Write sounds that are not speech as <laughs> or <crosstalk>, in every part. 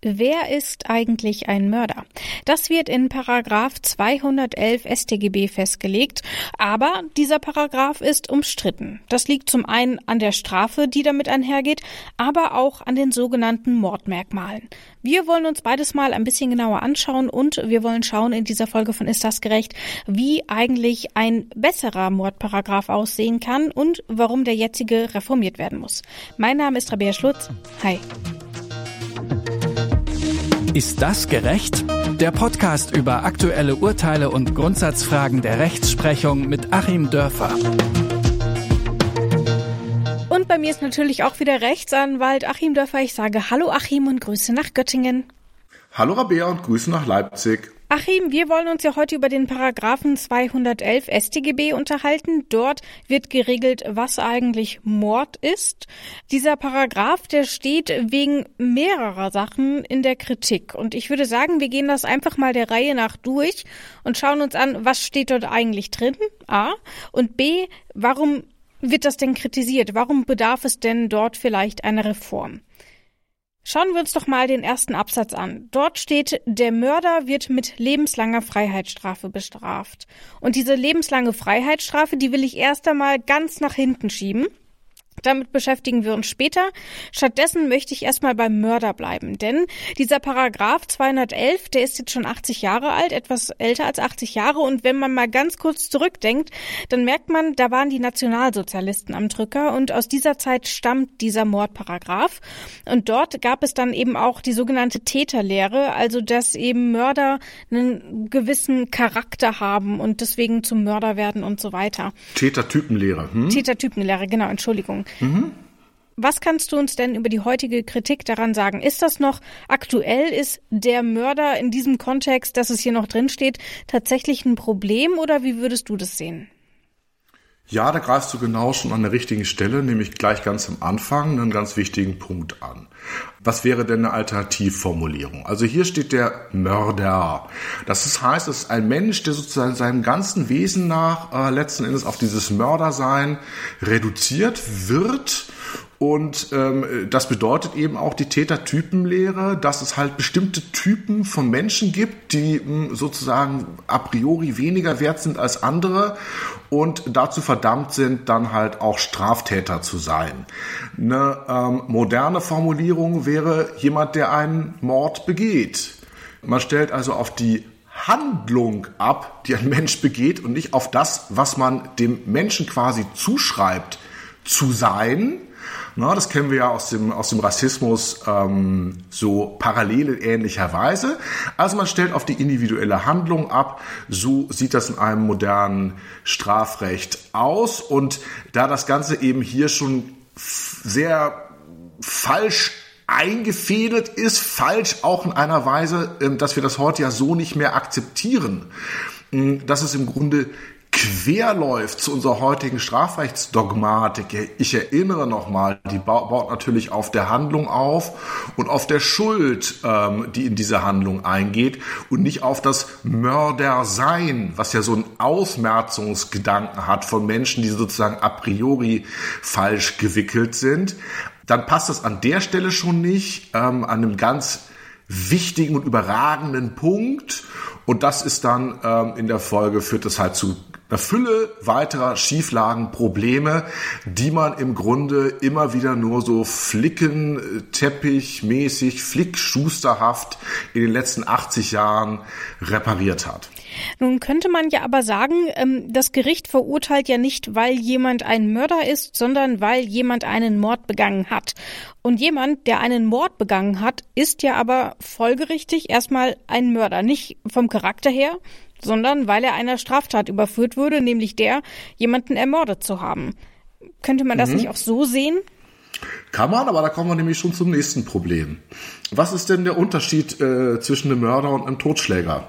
Wer ist eigentlich ein Mörder? Das wird in Paragraph 211 StGB festgelegt, aber dieser Paragraph ist umstritten. Das liegt zum einen an der Strafe, die damit einhergeht, aber auch an den sogenannten Mordmerkmalen. Wir wollen uns beides mal ein bisschen genauer anschauen und wir wollen schauen in dieser Folge von Ist das gerecht, wie eigentlich ein besserer Mordparagraph aussehen kann und warum der jetzige reformiert werden muss. Mein Name ist Rabea Schlutz. Hi. Ist das gerecht? Der Podcast über aktuelle Urteile und Grundsatzfragen der Rechtsprechung mit Achim Dörfer. Und bei mir ist natürlich auch wieder Rechtsanwalt Achim Dörfer. Ich sage Hallo Achim und Grüße nach Göttingen. Hallo Rabea und Grüße nach Leipzig. Achim, wir wollen uns ja heute über den Paragraphen 211 StGB unterhalten. Dort wird geregelt, was eigentlich Mord ist. Dieser Paragraph, der steht wegen mehrerer Sachen in der Kritik. Und ich würde sagen, wir gehen das einfach mal der Reihe nach durch und schauen uns an, was steht dort eigentlich drin? A. Und B. Warum wird das denn kritisiert? Warum bedarf es denn dort vielleicht einer Reform? Schauen wir uns doch mal den ersten Absatz an. Dort steht, der Mörder wird mit lebenslanger Freiheitsstrafe bestraft. Und diese lebenslange Freiheitsstrafe, die will ich erst einmal ganz nach hinten schieben. Damit beschäftigen wir uns später. Stattdessen möchte ich erstmal beim Mörder bleiben, denn dieser Paragraph 211, der ist jetzt schon 80 Jahre alt, etwas älter als 80 Jahre und wenn man mal ganz kurz zurückdenkt, dann merkt man, da waren die Nationalsozialisten am Drücker und aus dieser Zeit stammt dieser Mordparagraph und dort gab es dann eben auch die sogenannte Täterlehre, also dass eben Mörder einen gewissen Charakter haben und deswegen zum Mörder werden und so weiter. Tätertypenlehre. Hm? Tätertypenlehre, genau, Entschuldigung. Mhm. Was kannst du uns denn über die heutige Kritik daran sagen? Ist das noch aktuell? Ist der Mörder in diesem Kontext, dass es hier noch drin steht, tatsächlich ein Problem oder wie würdest du das sehen? Ja, da greifst du genau schon an der richtigen Stelle, nämlich gleich ganz am Anfang einen ganz wichtigen Punkt an. Was wäre denn eine Alternativformulierung? Also hier steht der Mörder. Das heißt, es ist ein Mensch, der sozusagen seinem ganzen Wesen nach äh, letzten Endes auf dieses Mördersein reduziert wird und ähm, das bedeutet eben auch die Tätertypenlehre, dass es halt bestimmte Typen von Menschen gibt, die mh, sozusagen a priori weniger wert sind als andere und dazu verdammt sind, dann halt auch Straftäter zu sein. Eine ähm, moderne Formulierung wäre jemand, der einen Mord begeht. Man stellt also auf die Handlung ab, die ein Mensch begeht und nicht auf das, was man dem Menschen quasi zuschreibt, zu sein, na, das kennen wir ja aus dem, aus dem Rassismus ähm, so parallel ähnlicherweise. Also man stellt auf die individuelle Handlung ab. So sieht das in einem modernen Strafrecht aus. Und da das Ganze eben hier schon sehr falsch eingefädelt ist, falsch auch in einer Weise, ähm, dass wir das heute ja so nicht mehr akzeptieren. Hm, dass es im Grunde querläuft zu unserer heutigen Strafrechtsdogmatik. Ich erinnere nochmal, die baut natürlich auf der Handlung auf und auf der Schuld, ähm, die in diese Handlung eingeht und nicht auf das Mördersein, was ja so einen Ausmerzungsgedanken hat von Menschen, die sozusagen a priori falsch gewickelt sind. Dann passt das an der Stelle schon nicht, ähm, an einem ganz wichtigen und überragenden Punkt. Und das ist dann ähm, in der Folge, führt das halt zu einer Fülle weiterer Schieflagen, Probleme, die man im Grunde immer wieder nur so flicken, teppichmäßig, flickschusterhaft in den letzten 80 Jahren repariert hat. Nun könnte man ja aber sagen, ähm, das Gericht verurteilt ja nicht, weil jemand ein Mörder ist, sondern weil jemand einen Mord begangen hat. Und jemand, der einen Mord begangen hat, ist ja aber folgerichtig erstmal ein Mörder. Nicht vom Charakter her, sondern weil er einer Straftat überführt wurde, nämlich der, jemanden ermordet zu haben. Könnte man das mhm. nicht auch so sehen? Kann man, aber da kommen wir nämlich schon zum nächsten Problem. Was ist denn der Unterschied äh, zwischen einem Mörder und einem Totschläger?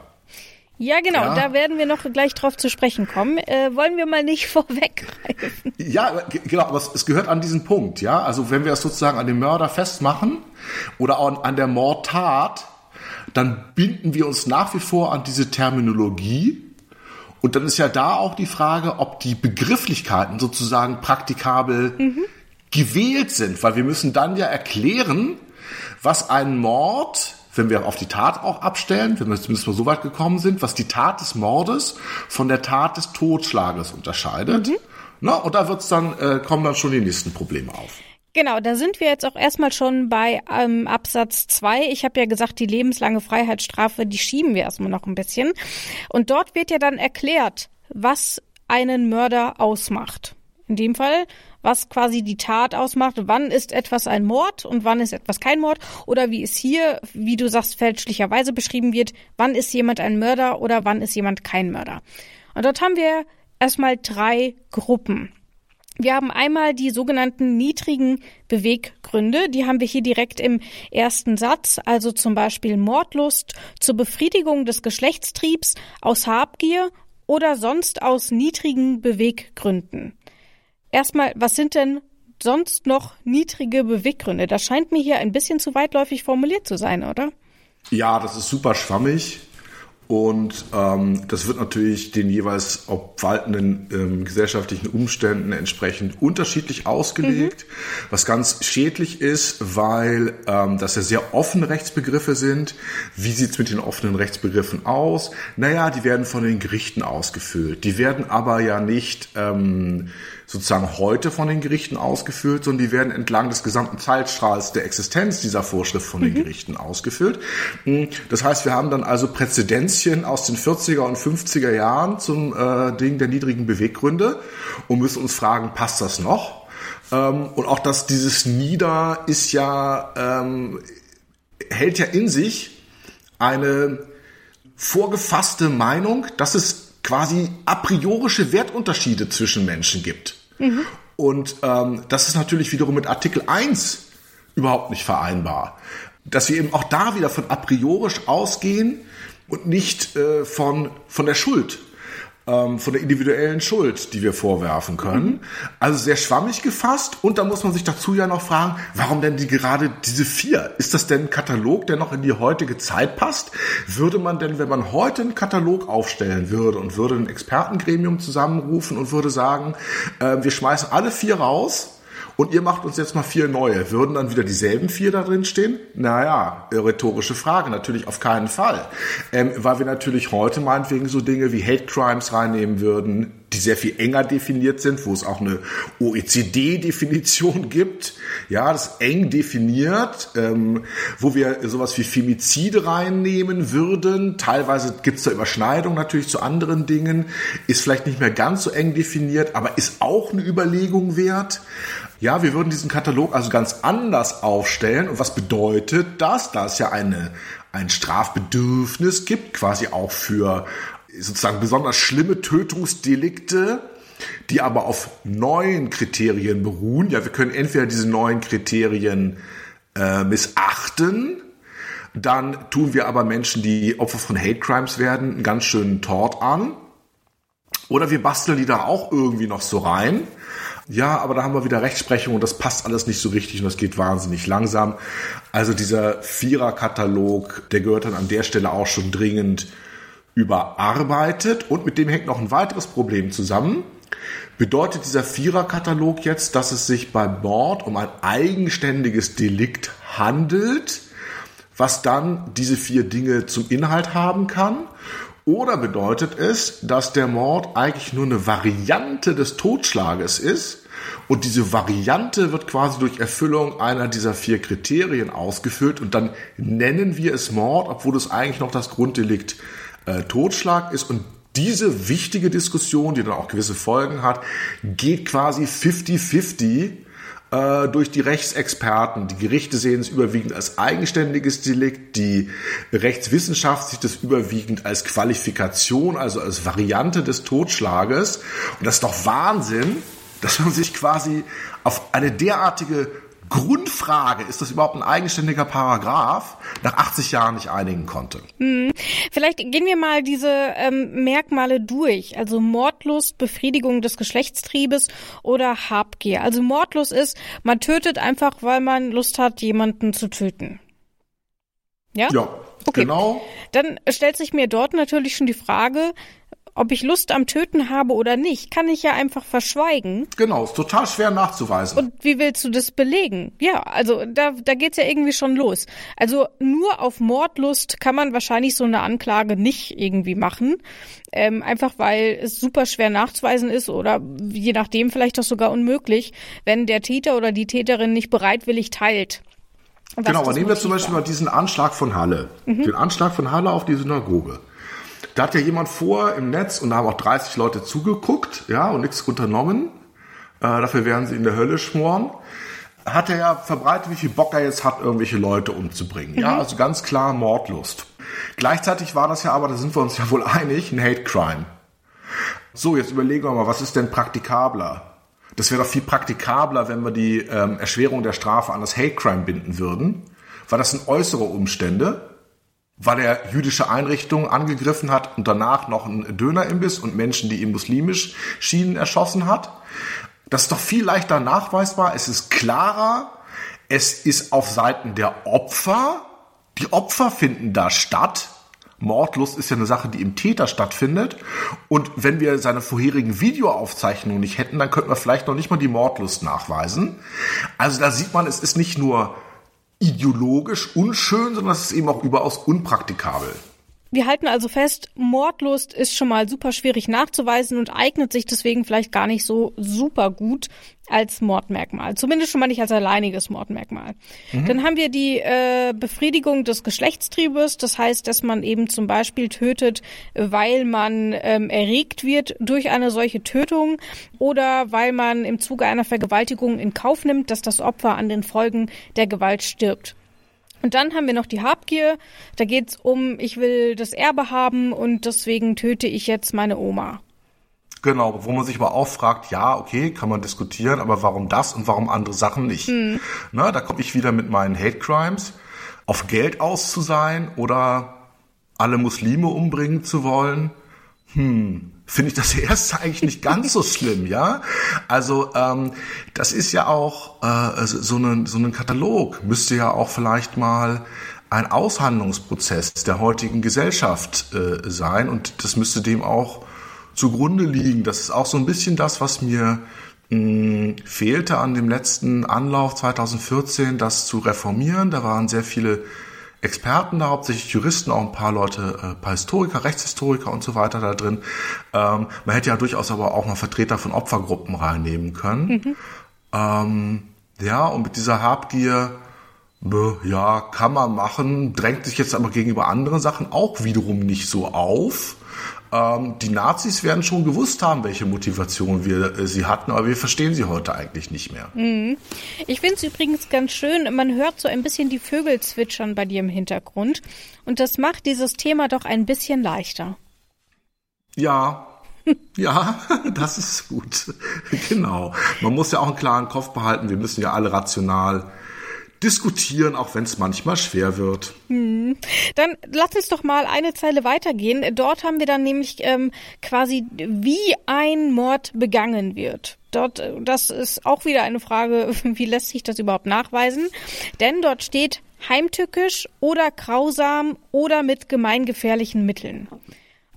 Ja, genau, ja. da werden wir noch gleich drauf zu sprechen kommen. Äh, wollen wir mal nicht <laughs> vorweggreifen? Ja, genau, aber es, es, gehört an diesen Punkt, ja. Also wenn wir es sozusagen an dem Mörder festmachen oder auch an der Mordtat, dann binden wir uns nach wie vor an diese Terminologie. Und dann ist ja da auch die Frage, ob die Begrifflichkeiten sozusagen praktikabel mhm. gewählt sind, weil wir müssen dann ja erklären, was ein Mord wenn wir auf die Tat auch abstellen, wenn wir zumindest mal so weit gekommen sind, was die Tat des Mordes von der Tat des Totschlages unterscheidet. Mhm. Na, und da wird's dann, äh, kommen dann schon die nächsten Probleme auf. Genau, da sind wir jetzt auch erstmal schon bei ähm, Absatz 2. Ich habe ja gesagt, die lebenslange Freiheitsstrafe, die schieben wir erstmal noch ein bisschen. Und dort wird ja dann erklärt, was einen Mörder ausmacht. In dem Fall, was quasi die Tat ausmacht, wann ist etwas ein Mord und wann ist etwas kein Mord oder wie es hier, wie du sagst, fälschlicherweise beschrieben wird, wann ist jemand ein Mörder oder wann ist jemand kein Mörder. Und dort haben wir erstmal drei Gruppen. Wir haben einmal die sogenannten niedrigen Beweggründe. Die haben wir hier direkt im ersten Satz. Also zum Beispiel Mordlust zur Befriedigung des Geschlechtstriebs aus Habgier oder sonst aus niedrigen Beweggründen. Erstmal, was sind denn sonst noch niedrige Beweggründe? Das scheint mir hier ein bisschen zu weitläufig formuliert zu sein, oder? Ja, das ist super schwammig. Und ähm, das wird natürlich den jeweils obwaltenden ähm, gesellschaftlichen Umständen entsprechend unterschiedlich ausgelegt, mhm. was ganz schädlich ist, weil ähm, das ja sehr offene Rechtsbegriffe sind. Wie sieht's mit den offenen Rechtsbegriffen aus? Naja, die werden von den Gerichten ausgefüllt. Die werden aber ja nicht ähm, sozusagen heute von den Gerichten ausgefüllt, sondern die werden entlang des gesamten Zeitstrahls der Existenz dieser Vorschrift von den mhm. Gerichten ausgefüllt. Hm, das heißt, wir haben dann also Präzedenzien aus den 40er und 50er Jahren zum äh, Ding der niedrigen Beweggründe und müssen uns fragen, passt das noch? Ähm, und auch dass dieses Nieder ist ja, ähm, hält ja in sich eine vorgefasste Meinung, dass es quasi a priorische Wertunterschiede zwischen Menschen gibt. Mhm. Und ähm, das ist natürlich wiederum mit Artikel 1 überhaupt nicht vereinbar. Dass wir eben auch da wieder von a priorisch ausgehen und nicht äh, von, von der Schuld ähm, von der individuellen Schuld, die wir vorwerfen können. Mhm. Also sehr schwammig gefasst. Und da muss man sich dazu ja noch fragen, warum denn die gerade diese vier? Ist das denn ein Katalog, der noch in die heutige Zeit passt? Würde man denn, wenn man heute einen Katalog aufstellen würde und würde ein Expertengremium zusammenrufen und würde sagen, äh, wir schmeißen alle vier raus, und ihr macht uns jetzt mal vier neue. Würden dann wieder dieselben vier da drin stehen? Naja, rhetorische Frage, natürlich auf keinen Fall. Ähm, weil wir natürlich heute meinetwegen so Dinge wie Hate Crimes reinnehmen würden, die sehr viel enger definiert sind, wo es auch eine OECD-Definition gibt. Ja, das ist eng definiert, ähm, wo wir sowas wie Femizide reinnehmen würden. Teilweise gibt es da Überschneidungen natürlich zu anderen Dingen. Ist vielleicht nicht mehr ganz so eng definiert, aber ist auch eine Überlegung wert. Ja, wir würden diesen Katalog also ganz anders aufstellen. Und was bedeutet das? Da es ja eine, ein Strafbedürfnis gibt, quasi auch für sozusagen besonders schlimme Tötungsdelikte, die aber auf neuen Kriterien beruhen. Ja, wir können entweder diese neuen Kriterien äh, missachten, dann tun wir aber Menschen, die Opfer von Hate Crimes werden, einen ganz schönen Tort an. Oder wir basteln die da auch irgendwie noch so rein ja, aber da haben wir wieder Rechtsprechung und das passt alles nicht so richtig und das geht wahnsinnig langsam. Also dieser Vierer-Katalog, der gehört dann an der Stelle auch schon dringend überarbeitet und mit dem hängt noch ein weiteres Problem zusammen. Bedeutet dieser Vierer-Katalog jetzt, dass es sich beim Mord um ein eigenständiges Delikt handelt, was dann diese vier Dinge zum Inhalt haben kann? Oder bedeutet es, dass der Mord eigentlich nur eine Variante des Totschlages ist und diese Variante wird quasi durch Erfüllung einer dieser vier Kriterien ausgefüllt und dann nennen wir es Mord, obwohl es eigentlich noch das Grunddelikt äh, Totschlag ist und diese wichtige Diskussion, die dann auch gewisse Folgen hat, geht quasi 50-50 äh, durch die Rechtsexperten. Die Gerichte sehen es überwiegend als eigenständiges Delikt, die Rechtswissenschaft sieht es überwiegend als Qualifikation, also als Variante des Totschlages. Und das ist doch Wahnsinn, dass man sich quasi auf eine derartige Grundfrage, ist das überhaupt ein eigenständiger Paragraph, nach 80 Jahren nicht einigen konnte. Hm. Vielleicht gehen wir mal diese ähm, Merkmale durch. Also Mordlust, Befriedigung des Geschlechtstriebes oder Habgier. Also Mordlust ist, man tötet einfach, weil man Lust hat, jemanden zu töten. Ja? Ja, okay. genau. Dann stellt sich mir dort natürlich schon die Frage, ob ich Lust am Töten habe oder nicht, kann ich ja einfach verschweigen. Genau, ist total schwer nachzuweisen. Und wie willst du das belegen? Ja, also da, da geht's ja irgendwie schon los. Also nur auf Mordlust kann man wahrscheinlich so eine Anklage nicht irgendwie machen. Ähm, einfach weil es super schwer nachzuweisen ist oder je nachdem vielleicht auch sogar unmöglich, wenn der Täter oder die Täterin nicht bereitwillig teilt. Genau, aber nehmen wir zum Beispiel war. mal diesen Anschlag von Halle. Mhm. Den Anschlag von Halle auf die Synagoge. Da hat ja jemand vor im Netz und da haben auch 30 Leute zugeguckt, ja, und nichts unternommen. Äh, dafür werden sie in der Hölle schmoren. Hat er ja verbreitet, wie viel Bock er jetzt hat, irgendwelche Leute umzubringen. Mhm. Ja, also ganz klar Mordlust. Gleichzeitig war das ja aber, da sind wir uns ja wohl einig, ein Hate Crime. So, jetzt überlegen wir mal, was ist denn praktikabler? Das wäre doch viel praktikabler, wenn wir die ähm, Erschwerung der Strafe an das Hate Crime binden würden. Weil das sind äußere Umstände weil er jüdische Einrichtungen angegriffen hat und danach noch einen Dönerimbiss und Menschen, die ihm muslimisch schienen, erschossen hat. Das ist doch viel leichter nachweisbar. Es ist klarer. Es ist auf Seiten der Opfer. Die Opfer finden da statt. Mordlust ist ja eine Sache, die im Täter stattfindet. Und wenn wir seine vorherigen Videoaufzeichnungen nicht hätten, dann könnten wir vielleicht noch nicht mal die Mordlust nachweisen. Also da sieht man, es ist nicht nur ideologisch unschön, sondern es ist eben auch überaus unpraktikabel. Wir halten also fest, Mordlust ist schon mal super schwierig nachzuweisen und eignet sich deswegen vielleicht gar nicht so super gut als Mordmerkmal. Zumindest schon mal nicht als alleiniges Mordmerkmal. Mhm. Dann haben wir die äh, Befriedigung des Geschlechtstriebes. Das heißt, dass man eben zum Beispiel tötet, weil man ähm, erregt wird durch eine solche Tötung oder weil man im Zuge einer Vergewaltigung in Kauf nimmt, dass das Opfer an den Folgen der Gewalt stirbt. Und dann haben wir noch die Habgier. Da geht's um, ich will das Erbe haben und deswegen töte ich jetzt meine Oma. Genau, wo man sich aber auch fragt, ja, okay, kann man diskutieren, aber warum das und warum andere Sachen nicht? Hm. Na, da komme ich wieder mit meinen Hate Crimes. Auf Geld aus zu sein oder alle Muslime umbringen zu wollen. Hm, finde ich das erste eigentlich nicht ganz so schlimm, ja. Also ähm, das ist ja auch äh, so ein so ein Katalog müsste ja auch vielleicht mal ein Aushandlungsprozess der heutigen Gesellschaft äh, sein und das müsste dem auch zugrunde liegen. Das ist auch so ein bisschen das, was mir mh, fehlte an dem letzten Anlauf 2014, das zu reformieren. Da waren sehr viele Experten da, hauptsächlich Juristen, auch ein paar Leute, ein äh, paar Historiker, Rechtshistoriker und so weiter da drin. Ähm, man hätte ja durchaus aber auch mal Vertreter von Opfergruppen reinnehmen können. Mhm. Ähm, ja, und mit dieser Habgier, ja, kann man machen, drängt sich jetzt aber gegenüber anderen Sachen auch wiederum nicht so auf. Ähm, die Nazis werden schon gewusst haben, welche Motivation wir äh, sie hatten, aber wir verstehen sie heute eigentlich nicht mehr. Mhm. Ich finde es übrigens ganz schön, man hört so ein bisschen die Vögel zwitschern bei dir im Hintergrund und das macht dieses Thema doch ein bisschen leichter. Ja, <laughs> ja, <laughs> das ist gut. <laughs> genau. Man muss ja auch einen klaren Kopf behalten. Wir müssen ja alle rational diskutieren, auch wenn es manchmal schwer wird. Hm. Dann lass uns doch mal eine Zeile weitergehen. Dort haben wir dann nämlich ähm, quasi, wie ein Mord begangen wird. Dort, das ist auch wieder eine Frage, <laughs> wie lässt sich das überhaupt nachweisen? Denn dort steht heimtückisch oder grausam oder mit gemeingefährlichen Mitteln.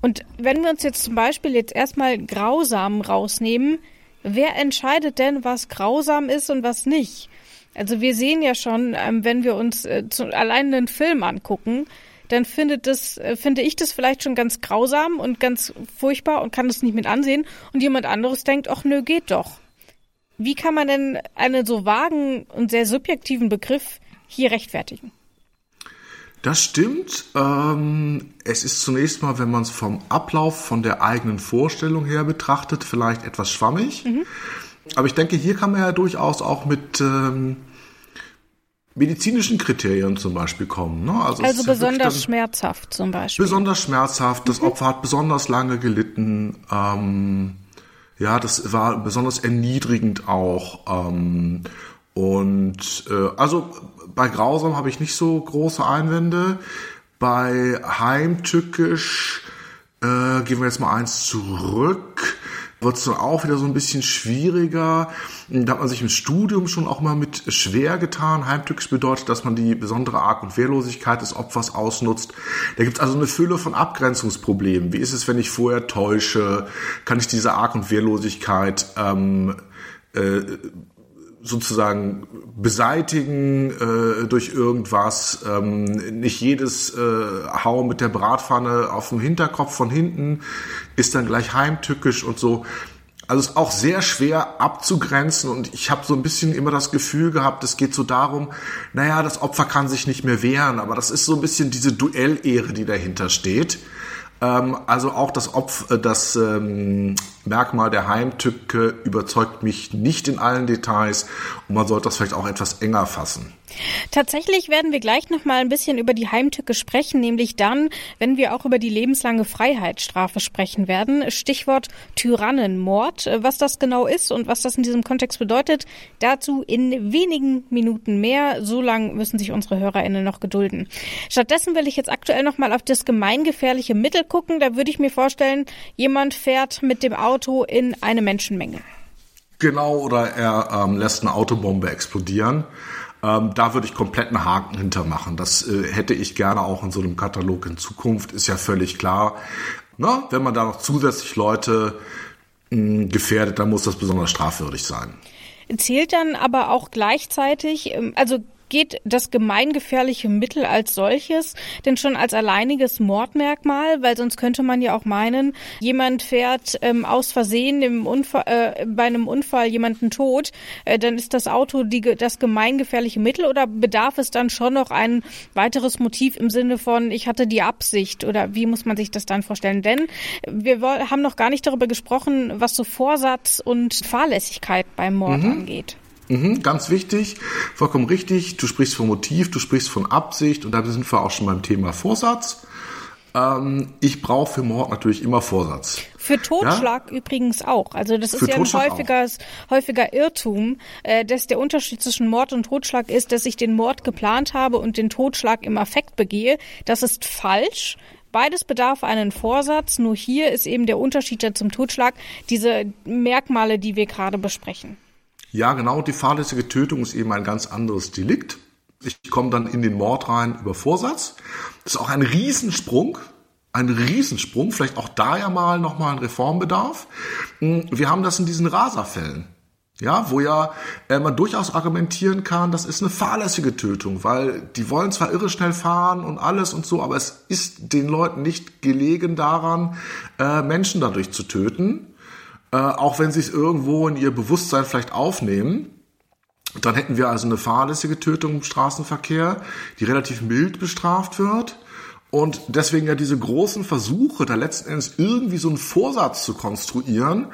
Und wenn wir uns jetzt zum Beispiel jetzt erstmal grausam rausnehmen, wer entscheidet denn, was grausam ist und was nicht? Also wir sehen ja schon, ähm, wenn wir uns äh, allein einen Film angucken, dann findet das, äh, finde ich das vielleicht schon ganz grausam und ganz furchtbar und kann das nicht mit ansehen. Und jemand anderes denkt, ach nö, geht doch. Wie kann man denn einen so vagen und sehr subjektiven Begriff hier rechtfertigen? Das stimmt. Ähm, es ist zunächst mal, wenn man es vom Ablauf, von der eigenen Vorstellung her betrachtet, vielleicht etwas schwammig. Mhm. Aber ich denke, hier kann man ja durchaus auch mit ähm, medizinischen Kriterien zum Beispiel kommen. Ne? Also, also besonders schmerzhaft zum Beispiel. Besonders schmerzhaft. Das mhm. Opfer hat besonders lange gelitten. Ähm, ja, das war besonders erniedrigend auch. Ähm, und äh, also bei Grausam habe ich nicht so große Einwände. Bei Heimtückisch äh, gehen wir jetzt mal eins zurück wird es dann auch wieder so ein bisschen schwieriger. Da hat man sich im Studium schon auch mal mit schwer getan. Heimtückisch bedeutet, dass man die besondere Arg- und Wehrlosigkeit des Opfers ausnutzt. Da gibt es also eine Fülle von Abgrenzungsproblemen. Wie ist es, wenn ich vorher täusche? Kann ich diese Arg- und Wehrlosigkeit ähm, äh, sozusagen beseitigen äh, durch irgendwas. Ähm, nicht jedes äh, Hau mit der Bratpfanne auf dem Hinterkopf von hinten ist dann gleich heimtückisch und so. Also ist auch sehr schwer abzugrenzen und ich habe so ein bisschen immer das Gefühl gehabt, es geht so darum, naja, das Opfer kann sich nicht mehr wehren, aber das ist so ein bisschen diese Duellehre, die dahinter steht. Ähm, also auch das, Opf äh, das ähm, Merkmal der Heimtücke überzeugt mich nicht in allen Details und man sollte das vielleicht auch etwas enger fassen. Tatsächlich werden wir gleich noch mal ein bisschen über die Heimtücke sprechen, nämlich dann, wenn wir auch über die lebenslange Freiheitsstrafe sprechen werden. Stichwort Tyrannenmord. Was das genau ist und was das in diesem Kontext bedeutet, dazu in wenigen Minuten mehr. So lange müssen sich unsere HörerInnen noch gedulden. Stattdessen will ich jetzt aktuell noch mal auf das gemeingefährliche Mittel gucken. Da würde ich mir vorstellen, jemand fährt mit dem Auto in eine Menschenmenge. Genau, oder er ähm, lässt eine Autobombe explodieren. Ähm, da würde ich komplett einen Haken hintermachen. Das äh, hätte ich gerne auch in so einem Katalog in Zukunft, ist ja völlig klar. Na, wenn man da noch zusätzlich Leute mh, gefährdet, dann muss das besonders strafwürdig sein. Zählt dann aber auch gleichzeitig, ähm, also geht das gemeingefährliche Mittel als solches denn schon als alleiniges Mordmerkmal? Weil sonst könnte man ja auch meinen, jemand fährt ähm, aus Versehen im Unfall, äh, bei einem Unfall jemanden tot, äh, dann ist das Auto die, das gemeingefährliche Mittel oder bedarf es dann schon noch ein weiteres Motiv im Sinne von, ich hatte die Absicht oder wie muss man sich das dann vorstellen? Denn wir haben noch gar nicht darüber gesprochen, was so Vorsatz und Fahrlässigkeit beim Mord mhm. angeht. Mhm, ganz wichtig, vollkommen richtig. Du sprichst von Motiv, du sprichst von Absicht und da sind wir auch schon beim Thema Vorsatz. Ähm, ich brauche für Mord natürlich immer Vorsatz. Für Totschlag ja? übrigens auch. Also das für ist ja ein häufiger, häufiger Irrtum, äh, dass der Unterschied zwischen Mord und Totschlag ist, dass ich den Mord geplant habe und den Totschlag im Affekt begehe. Das ist falsch. Beides bedarf einen Vorsatz, nur hier ist eben der Unterschied zum Totschlag, diese Merkmale, die wir gerade besprechen. Ja, genau, die fahrlässige Tötung ist eben ein ganz anderes Delikt. Ich komme dann in den Mord rein über Vorsatz. Das ist auch ein Riesensprung. Ein Riesensprung, vielleicht auch da ja mal nochmal ein Reformbedarf. Hm, wir haben das in diesen Raserfällen. Ja, wo ja äh, man durchaus argumentieren kann, das ist eine fahrlässige Tötung, weil die wollen zwar irre schnell fahren und alles und so, aber es ist den Leuten nicht gelegen daran, äh, Menschen dadurch zu töten äh, auch wenn sie es irgendwo in ihr Bewusstsein vielleicht aufnehmen. Dann hätten wir also eine fahrlässige Tötung im Straßenverkehr, die relativ mild bestraft wird. Und deswegen ja diese großen Versuche, da letzten Endes irgendwie so einen Vorsatz zu konstruieren,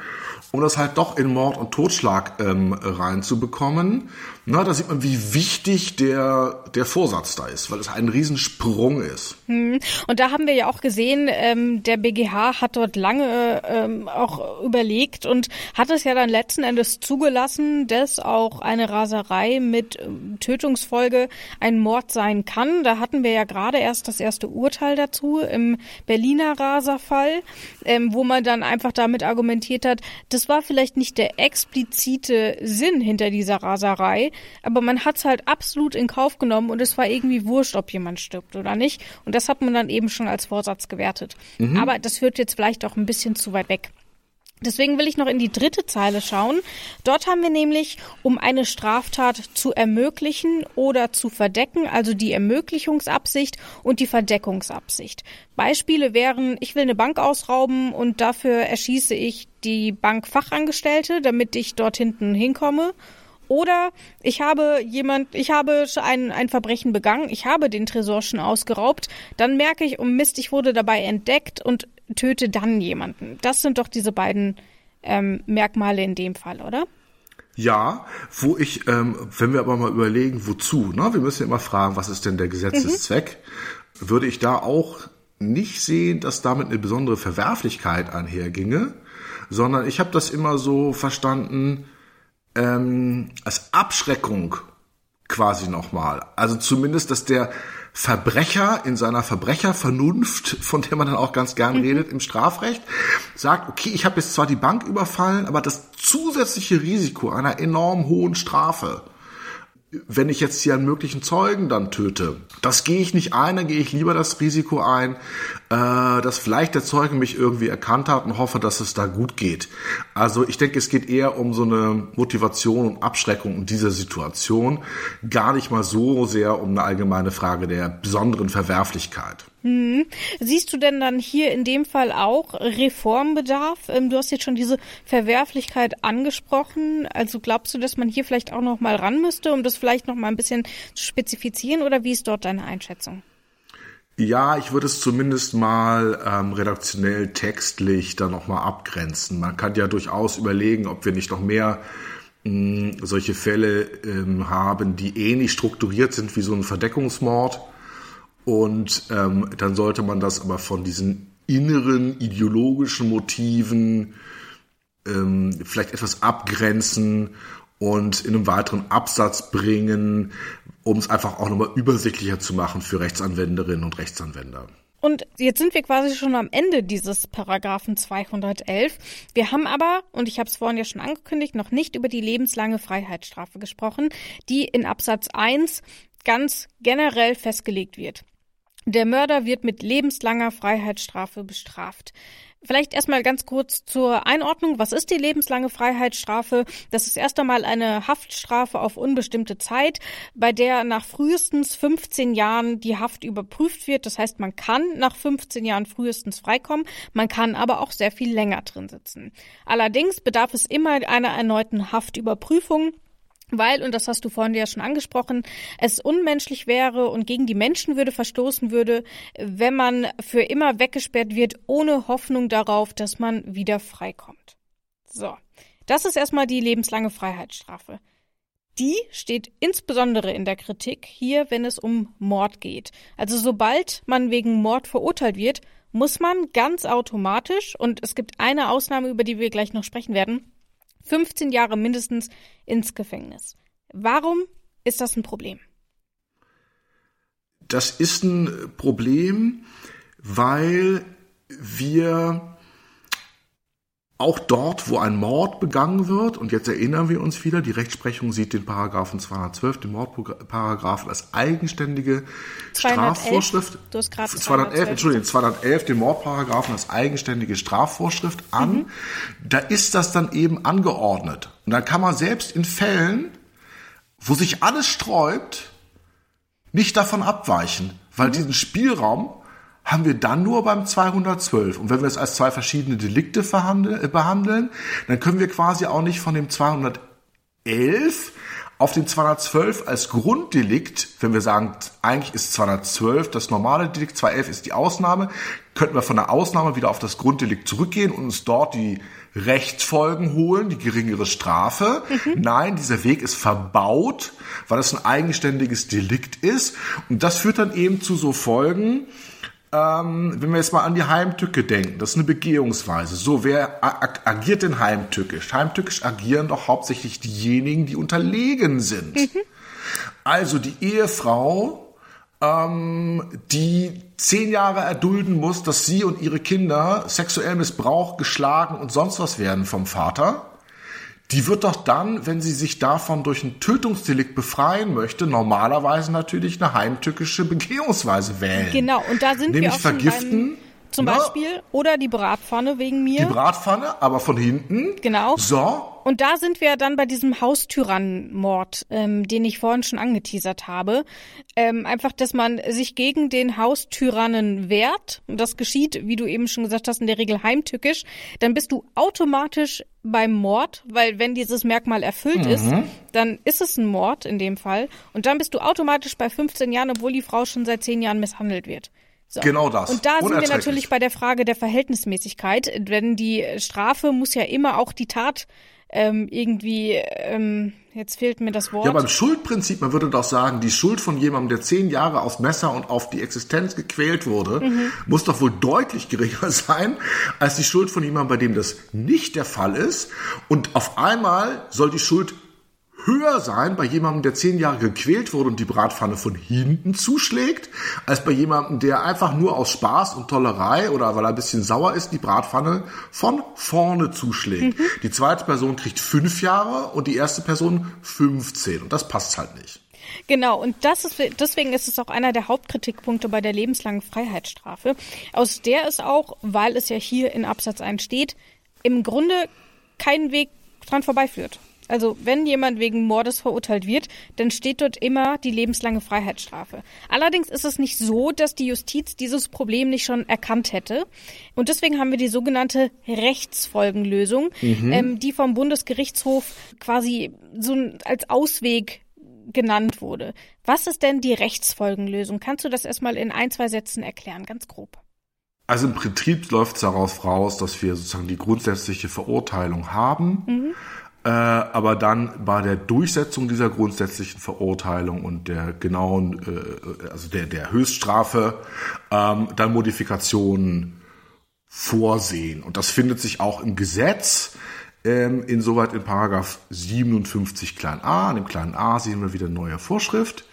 um das halt doch in Mord und Totschlag ähm, reinzubekommen. Na, da sieht man, wie wichtig der, der Vorsatz da ist, weil es ein Riesensprung ist. Hm. Und da haben wir ja auch gesehen, ähm, der BGH hat dort lange ähm, auch überlegt und hat es ja dann letzten Endes zugelassen, dass auch eine Raserei mit ähm, Tötungsfolge ein Mord sein kann. Da hatten wir ja gerade erst das erste Urteil dazu im Berliner Raserfall, ähm, wo man dann einfach damit argumentiert hat, das war vielleicht nicht der explizite Sinn hinter dieser Raserei, aber man hat es halt absolut in Kauf genommen und es war irgendwie wurscht, ob jemand stirbt oder nicht. Und das hat man dann eben schon als Vorsatz gewertet. Mhm. Aber das führt jetzt vielleicht auch ein bisschen zu weit weg. Deswegen will ich noch in die dritte Zeile schauen. Dort haben wir nämlich, um eine Straftat zu ermöglichen oder zu verdecken, also die Ermöglichungsabsicht und die Verdeckungsabsicht. Beispiele wären, ich will eine Bank ausrauben und dafür erschieße ich die Bankfachangestellte, damit ich dort hinten hinkomme. Oder ich habe jemand, ich habe ein, ein Verbrechen begangen, ich habe den Tresor schon ausgeraubt, dann merke ich, um Mist, ich wurde dabei entdeckt und töte dann jemanden. Das sind doch diese beiden ähm, Merkmale in dem Fall, oder? Ja, wo ich, ähm, wenn wir aber mal überlegen, wozu, ne? wir müssen ja immer fragen, was ist denn der Gesetzeszweck, mhm. würde ich da auch nicht sehen, dass damit eine besondere Verwerflichkeit einherginge, sondern ich habe das immer so verstanden, ähm, als Abschreckung quasi nochmal. Also zumindest, dass der Verbrecher in seiner Verbrechervernunft, von der man dann auch ganz gern mhm. redet im Strafrecht, sagt, okay, ich habe jetzt zwar die Bank überfallen, aber das zusätzliche Risiko einer enorm hohen Strafe, wenn ich jetzt hier einen möglichen Zeugen dann töte, das gehe ich nicht ein, dann gehe ich lieber das Risiko ein, äh, dass vielleicht der Zeuge mich irgendwie erkannt hat und hoffe, dass es da gut geht. Also ich denke, es geht eher um so eine Motivation und Abschreckung in dieser Situation, gar nicht mal so sehr um eine allgemeine Frage der besonderen Verwerflichkeit. Hm. Siehst du denn dann hier in dem Fall auch Reformbedarf? Ähm, du hast jetzt schon diese Verwerflichkeit angesprochen. Also glaubst du, dass man hier vielleicht auch noch mal ran müsste, um das vielleicht noch mal ein bisschen zu spezifizieren? Oder wie ist dort deine Einschätzung? Ja, ich würde es zumindest mal ähm, redaktionell textlich dann noch mal abgrenzen. Man kann ja durchaus überlegen, ob wir nicht noch mehr mh, hm, solche Fälle ähm, haben, die ähnlich strukturiert sind wie so ein Verdeckungsmord und ähm, dann sollte man das aber von diesen inneren ideologischen Motiven ähm, vielleicht etwas abgrenzen und in einem weiteren Absatz bringen, um es einfach auch nochmal übersichtlicher zu machen für Rechtsanwenderinnen und Rechtsanwender. Und jetzt sind wir quasi schon am Ende dieses Paragraphen 211. Wir haben aber, und ich habe es vorhin ja schon angekündigt, noch nicht über die lebenslange Freiheitsstrafe gesprochen, die in Absatz 1 ganz generell festgelegt wird. Der Mörder wird mit lebenslanger Freiheitsstrafe bestraft. Vielleicht erstmal ganz kurz zur Einordnung. Was ist die lebenslange Freiheitsstrafe? Das ist erst einmal eine Haftstrafe auf unbestimmte Zeit, bei der nach frühestens 15 Jahren die Haft überprüft wird. Das heißt, man kann nach 15 Jahren frühestens freikommen, man kann aber auch sehr viel länger drin sitzen. Allerdings bedarf es immer einer erneuten Haftüberprüfung weil, und das hast du vorhin ja schon angesprochen, es unmenschlich wäre und gegen die Menschenwürde verstoßen würde, wenn man für immer weggesperrt wird, ohne Hoffnung darauf, dass man wieder freikommt. So, das ist erstmal die lebenslange Freiheitsstrafe. Die steht insbesondere in der Kritik hier, wenn es um Mord geht. Also sobald man wegen Mord verurteilt wird, muss man ganz automatisch, und es gibt eine Ausnahme, über die wir gleich noch sprechen werden, 15 Jahre mindestens ins Gefängnis. Warum ist das ein Problem? Das ist ein Problem, weil wir auch dort, wo ein Mord begangen wird, und jetzt erinnern wir uns wieder, die Rechtsprechung sieht den Paragraphen 212, den Mordparagraphen als eigenständige 211, Strafvorschrift. Du hast gerade 211, Entschuldigung, 211, den Mordparagraphen als eigenständige Strafvorschrift an. Mhm. Da ist das dann eben angeordnet. Und dann kann man selbst in Fällen, wo sich alles sträubt, nicht davon abweichen, weil mhm. diesen Spielraum haben wir dann nur beim 212. Und wenn wir es als zwei verschiedene Delikte äh, behandeln, dann können wir quasi auch nicht von dem 211 auf den 212 als Grunddelikt, wenn wir sagen, eigentlich ist 212 das normale Delikt, 211 ist die Ausnahme, könnten wir von der Ausnahme wieder auf das Grunddelikt zurückgehen und uns dort die Rechtsfolgen holen, die geringere Strafe. Mhm. Nein, dieser Weg ist verbaut, weil es ein eigenständiges Delikt ist. Und das führt dann eben zu so Folgen, ähm, wenn wir jetzt mal an die Heimtücke denken, das ist eine Begehungsweise. So, wer agiert denn heimtückisch? Heimtückisch agieren doch hauptsächlich diejenigen, die unterlegen sind. Mhm. Also die Ehefrau, ähm, die zehn Jahre erdulden muss, dass sie und ihre Kinder sexuell missbraucht, geschlagen und sonst was werden vom Vater die wird doch dann, wenn sie sich davon durch ein Tötungsdelikt befreien möchte, normalerweise natürlich eine heimtückische Begehungsweise wählen. Genau, und da sind Nämlich wir auch vergiften. Beim, zum na, Beispiel. Oder die Bratpfanne wegen mir. Die Bratpfanne, aber von hinten. Genau. So. Und da sind wir dann bei diesem Haustyrannenmord, ähm, den ich vorhin schon angeteasert habe. Ähm, einfach, dass man sich gegen den Haustyrannen wehrt. Und das geschieht, wie du eben schon gesagt hast, in der Regel heimtückisch. Dann bist du automatisch beim Mord, weil wenn dieses Merkmal erfüllt mhm. ist, dann ist es ein Mord in dem Fall. Und dann bist du automatisch bei 15 Jahren, obwohl die Frau schon seit 10 Jahren misshandelt wird. So. Genau das. Und da sind wir natürlich bei der Frage der Verhältnismäßigkeit, denn die Strafe muss ja immer auch die Tat ähm, irgendwie, ähm, jetzt fehlt mir das Wort. Ja, beim Schuldprinzip, man würde doch sagen, die Schuld von jemandem, der zehn Jahre aufs Messer und auf die Existenz gequält wurde, mhm. muss doch wohl deutlich geringer <laughs> sein als die Schuld von jemandem, bei dem das nicht der Fall ist. Und auf einmal soll die Schuld höher sein bei jemandem, der zehn Jahre gequält wurde und die Bratpfanne von hinten zuschlägt, als bei jemandem, der einfach nur aus Spaß und Tollerei oder weil er ein bisschen sauer ist, die Bratpfanne von vorne zuschlägt. Mhm. Die zweite Person kriegt fünf Jahre und die erste Person 15 und das passt halt nicht. Genau, und das ist, deswegen ist es auch einer der Hauptkritikpunkte bei der lebenslangen Freiheitsstrafe, aus der es auch, weil es ja hier in Absatz 1 steht, im Grunde keinen Weg dran vorbeiführt. Also wenn jemand wegen Mordes verurteilt wird, dann steht dort immer die lebenslange Freiheitsstrafe. Allerdings ist es nicht so, dass die Justiz dieses Problem nicht schon erkannt hätte. Und deswegen haben wir die sogenannte Rechtsfolgenlösung, mhm. ähm, die vom Bundesgerichtshof quasi so als Ausweg genannt wurde. Was ist denn die Rechtsfolgenlösung? Kannst du das erstmal in ein, zwei Sätzen erklären, ganz grob? Also im Prinzip läuft es daraus raus, dass wir sozusagen die grundsätzliche Verurteilung haben. Mhm aber dann bei der Durchsetzung dieser grundsätzlichen Verurteilung und der genauen, äh, also der, der Höchststrafe, ähm, dann Modifikationen vorsehen. Und das findet sich auch im Gesetz, ähm, insoweit in Paragraph 57 klein a. In dem kleinen a sehen wir wieder neue Vorschrift.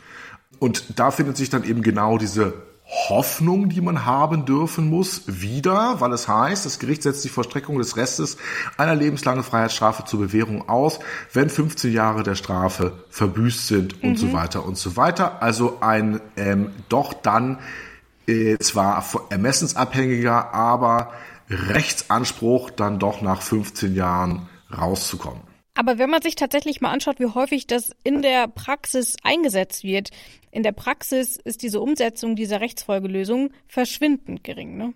Und da findet sich dann eben genau diese Hoffnung, die man haben dürfen muss, wieder, weil es heißt, das Gericht setzt die Vollstreckung des Restes einer lebenslangen Freiheitsstrafe zur Bewährung aus, wenn 15 Jahre der Strafe verbüßt sind und mhm. so weiter und so weiter. Also ein ähm, doch dann äh, zwar ermessensabhängiger, aber Rechtsanspruch, dann doch nach 15 Jahren rauszukommen. Aber wenn man sich tatsächlich mal anschaut, wie häufig das in der Praxis eingesetzt wird, in der Praxis ist diese Umsetzung dieser Rechtsfolgelösung verschwindend gering, ne?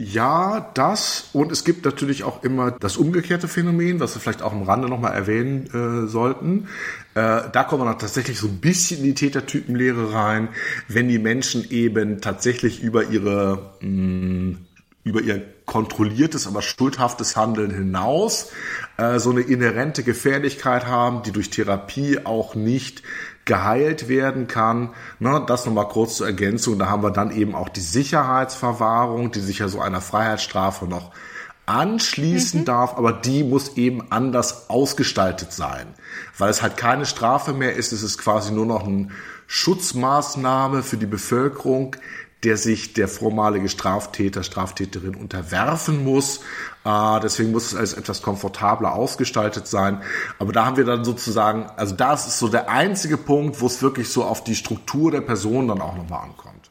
Ja, das und es gibt natürlich auch immer das umgekehrte Phänomen, was wir vielleicht auch am Rande nochmal erwähnen äh, sollten. Äh, da kommen wir dann tatsächlich so ein bisschen in die Tätertypenlehre rein, wenn die Menschen eben tatsächlich über ihre mh, mm, über ihr kontrolliertes, aber schuldhaftes Handeln hinaus äh, so eine inhärente Gefährlichkeit haben, die durch Therapie auch nicht geheilt werden kann. Ne, das nochmal kurz zur Ergänzung. Da haben wir dann eben auch die Sicherheitsverwahrung, die sich ja so einer Freiheitsstrafe noch anschließen mhm. darf, aber die muss eben anders ausgestaltet sein, weil es halt keine Strafe mehr ist. Es ist quasi nur noch eine Schutzmaßnahme für die Bevölkerung, der sich der vormalige Straftäter, Straftäterin unterwerfen muss. Äh, deswegen muss es alles etwas komfortabler ausgestaltet sein. Aber da haben wir dann sozusagen, also das ist so der einzige Punkt, wo es wirklich so auf die Struktur der Person dann auch nochmal ankommt.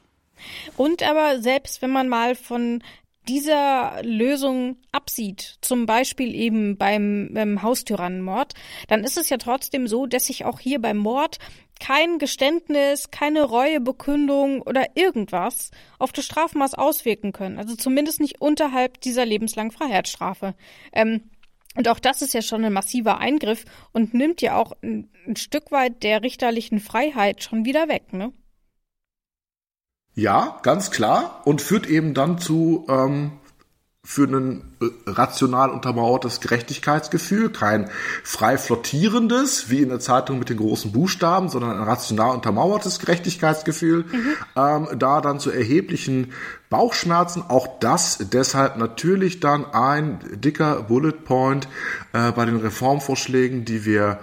Und aber selbst wenn man mal von dieser Lösung absieht, zum Beispiel eben beim, beim Haustyrannenmord, dann ist es ja trotzdem so, dass sich auch hier beim Mord kein Geständnis, keine Reuebekündung oder irgendwas auf das Strafmaß auswirken können. Also zumindest nicht unterhalb dieser lebenslangen Freiheitsstrafe. Ähm, und auch das ist ja schon ein massiver Eingriff und nimmt ja auch ein, ein Stück weit der richterlichen Freiheit schon wieder weg, ne? Ja, ganz klar. Und führt eben dann zu ähm, für ein äh, rational untermauertes Gerechtigkeitsgefühl, kein frei flottierendes, wie in der Zeitung mit den großen Buchstaben, sondern ein rational untermauertes Gerechtigkeitsgefühl, mhm. ähm, da dann zu erheblichen Bauchschmerzen, auch das deshalb natürlich dann ein dicker Bullet Point äh, bei den Reformvorschlägen, die wir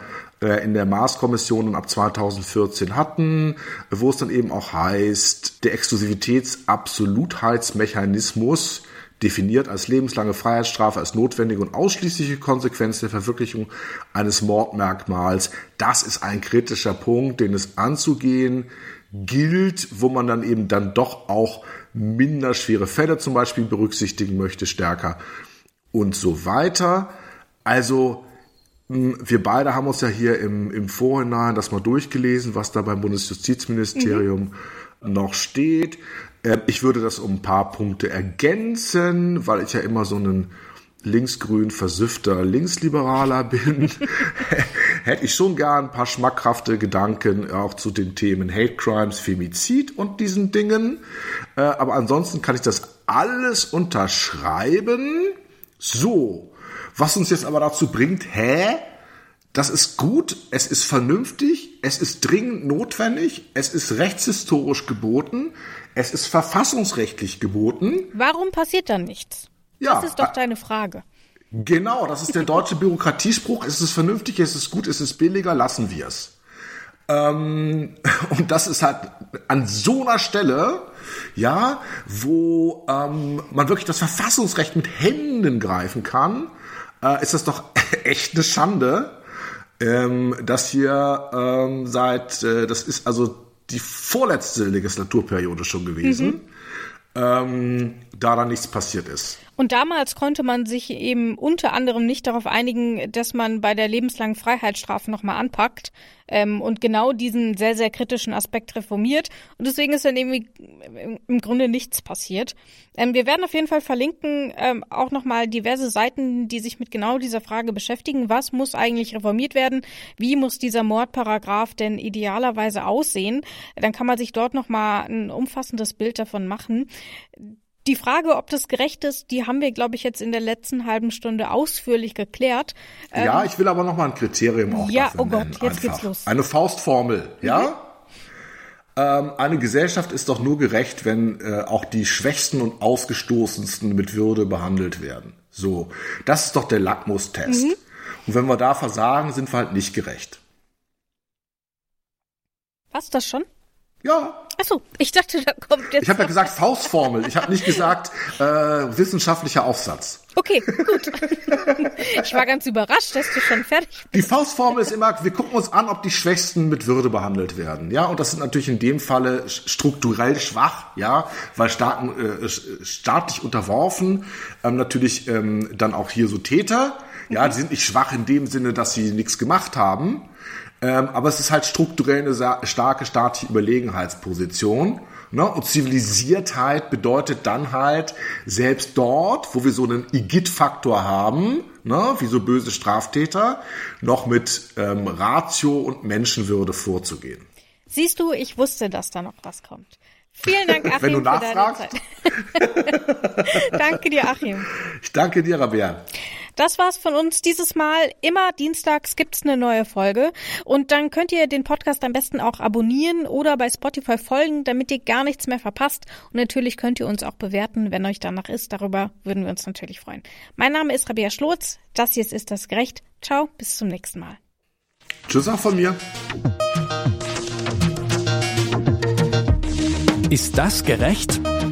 in der Mars-Kommission ab 2014 hatten, wo es dann eben auch heißt, der Exklusivitätsabsolutheitsmechanismus definiert als lebenslange Freiheitsstrafe als notwendige und ausschließliche Konsequenz der Verwirklichung eines Mordmerkmals. Das ist ein kritischer Punkt, den es anzugehen gilt, wo man dann eben dann doch auch minder schwere Fälle zum Beispiel berücksichtigen möchte, stärker und so weiter. Also wir beide haben uns ja hier im, im Vorhinein das mal durchgelesen, was da beim Bundesjustizministerium mhm. noch steht. Ähm, ich würde das um ein paar Punkte ergänzen, weil ich ja immer so ein linksgrün versüffter Linksliberaler bin, <laughs> hätte ich schon gern ein paar schmackhafte Gedanken auch zu den Themen Hate Crimes, Femizid und diesen Dingen. Äh, aber ansonsten kann ich das alles unterschreiben. So, was uns jetzt aber dazu bringt, hä? Das ist gut, es ist vernünftig, es ist dringend notwendig, es ist rechtshistorisch geboten, es ist verfassungsrechtlich geboten. Warum passiert dann nichts? Ja, das ist doch deine Frage. Genau, das ist der deutsche Bürokratiespruch. Es ist vernünftig, es ist gut, es ist billiger, lassen wir es. Ähm, <laughs> und das ist halt an so einer Stelle, ja, wo ähm, man wirklich das Verfassungsrecht mit Händen greifen kann, äh, ist das doch <laughs> echt eine Schande, ähm, dass hier ähm, seit, äh, das ist also die vorletzte Legislaturperiode schon gewesen, mhm. ähm, da nichts passiert ist. Und damals konnte man sich eben unter anderem nicht darauf einigen, dass man bei der lebenslangen Freiheitsstrafe nochmal anpackt ähm, und genau diesen sehr, sehr kritischen Aspekt reformiert. Und deswegen ist dann irgendwie im Grunde nichts passiert. Ähm, wir werden auf jeden Fall verlinken ähm, auch nochmal diverse Seiten, die sich mit genau dieser Frage beschäftigen. Was muss eigentlich reformiert werden? Wie muss dieser Mordparagraph denn idealerweise aussehen? Dann kann man sich dort nochmal ein umfassendes Bild davon machen. Die Frage, ob das gerecht ist, die haben wir, glaube ich, jetzt in der letzten halben Stunde ausführlich geklärt. Ja, ähm, ich will aber noch mal ein Kriterium auch Ja, oh Gott, jetzt einfach. geht's los. Eine Faustformel, ja? Mhm. Ähm, eine Gesellschaft ist doch nur gerecht, wenn äh, auch die Schwächsten und Ausgestoßensten mit Würde behandelt werden. So, das ist doch der Lackmustest. Mhm. Und wenn wir da versagen, sind wir halt nicht gerecht. Was, das schon? Ja. Achso, ich dachte, da kommt jetzt. Ich habe ja gesagt Faustformel. Ich habe nicht gesagt äh, wissenschaftlicher Aufsatz. Okay, gut. Ich war ganz überrascht, dass du schon fertig bist. Die Faustformel ist immer, wir gucken uns an, ob die Schwächsten mit Würde behandelt werden. Ja, und das sind natürlich in dem Falle strukturell schwach, ja, weil starken, äh, staatlich unterworfen, ähm, natürlich ähm, dann auch hier so Täter. Ja, die sind nicht schwach in dem Sinne, dass sie nichts gemacht haben ähm, aber es ist halt strukturell eine starke staatliche Überlegenheitsposition. Ne? Und Zivilisiertheit bedeutet dann halt, selbst dort, wo wir so einen Igitt-Faktor haben, ne, wie so böse Straftäter, noch mit ähm, Ratio und Menschenwürde vorzugehen. Siehst du, ich wusste, dass da noch was kommt. Vielen Dank, <laughs> Achim, Wenn du nachfragst. für deine Zeit. <laughs> danke dir, Achim. Ich danke dir, Rabea. Das war's von uns dieses Mal. Immer dienstags gibt's eine neue Folge. Und dann könnt ihr den Podcast am besten auch abonnieren oder bei Spotify folgen, damit ihr gar nichts mehr verpasst. Und natürlich könnt ihr uns auch bewerten, wenn euch danach ist. Darüber würden wir uns natürlich freuen. Mein Name ist Rabia Schlotz. Das hier ist das gerecht. Ciao, bis zum nächsten Mal. Tschüss auch von mir. Ist das gerecht?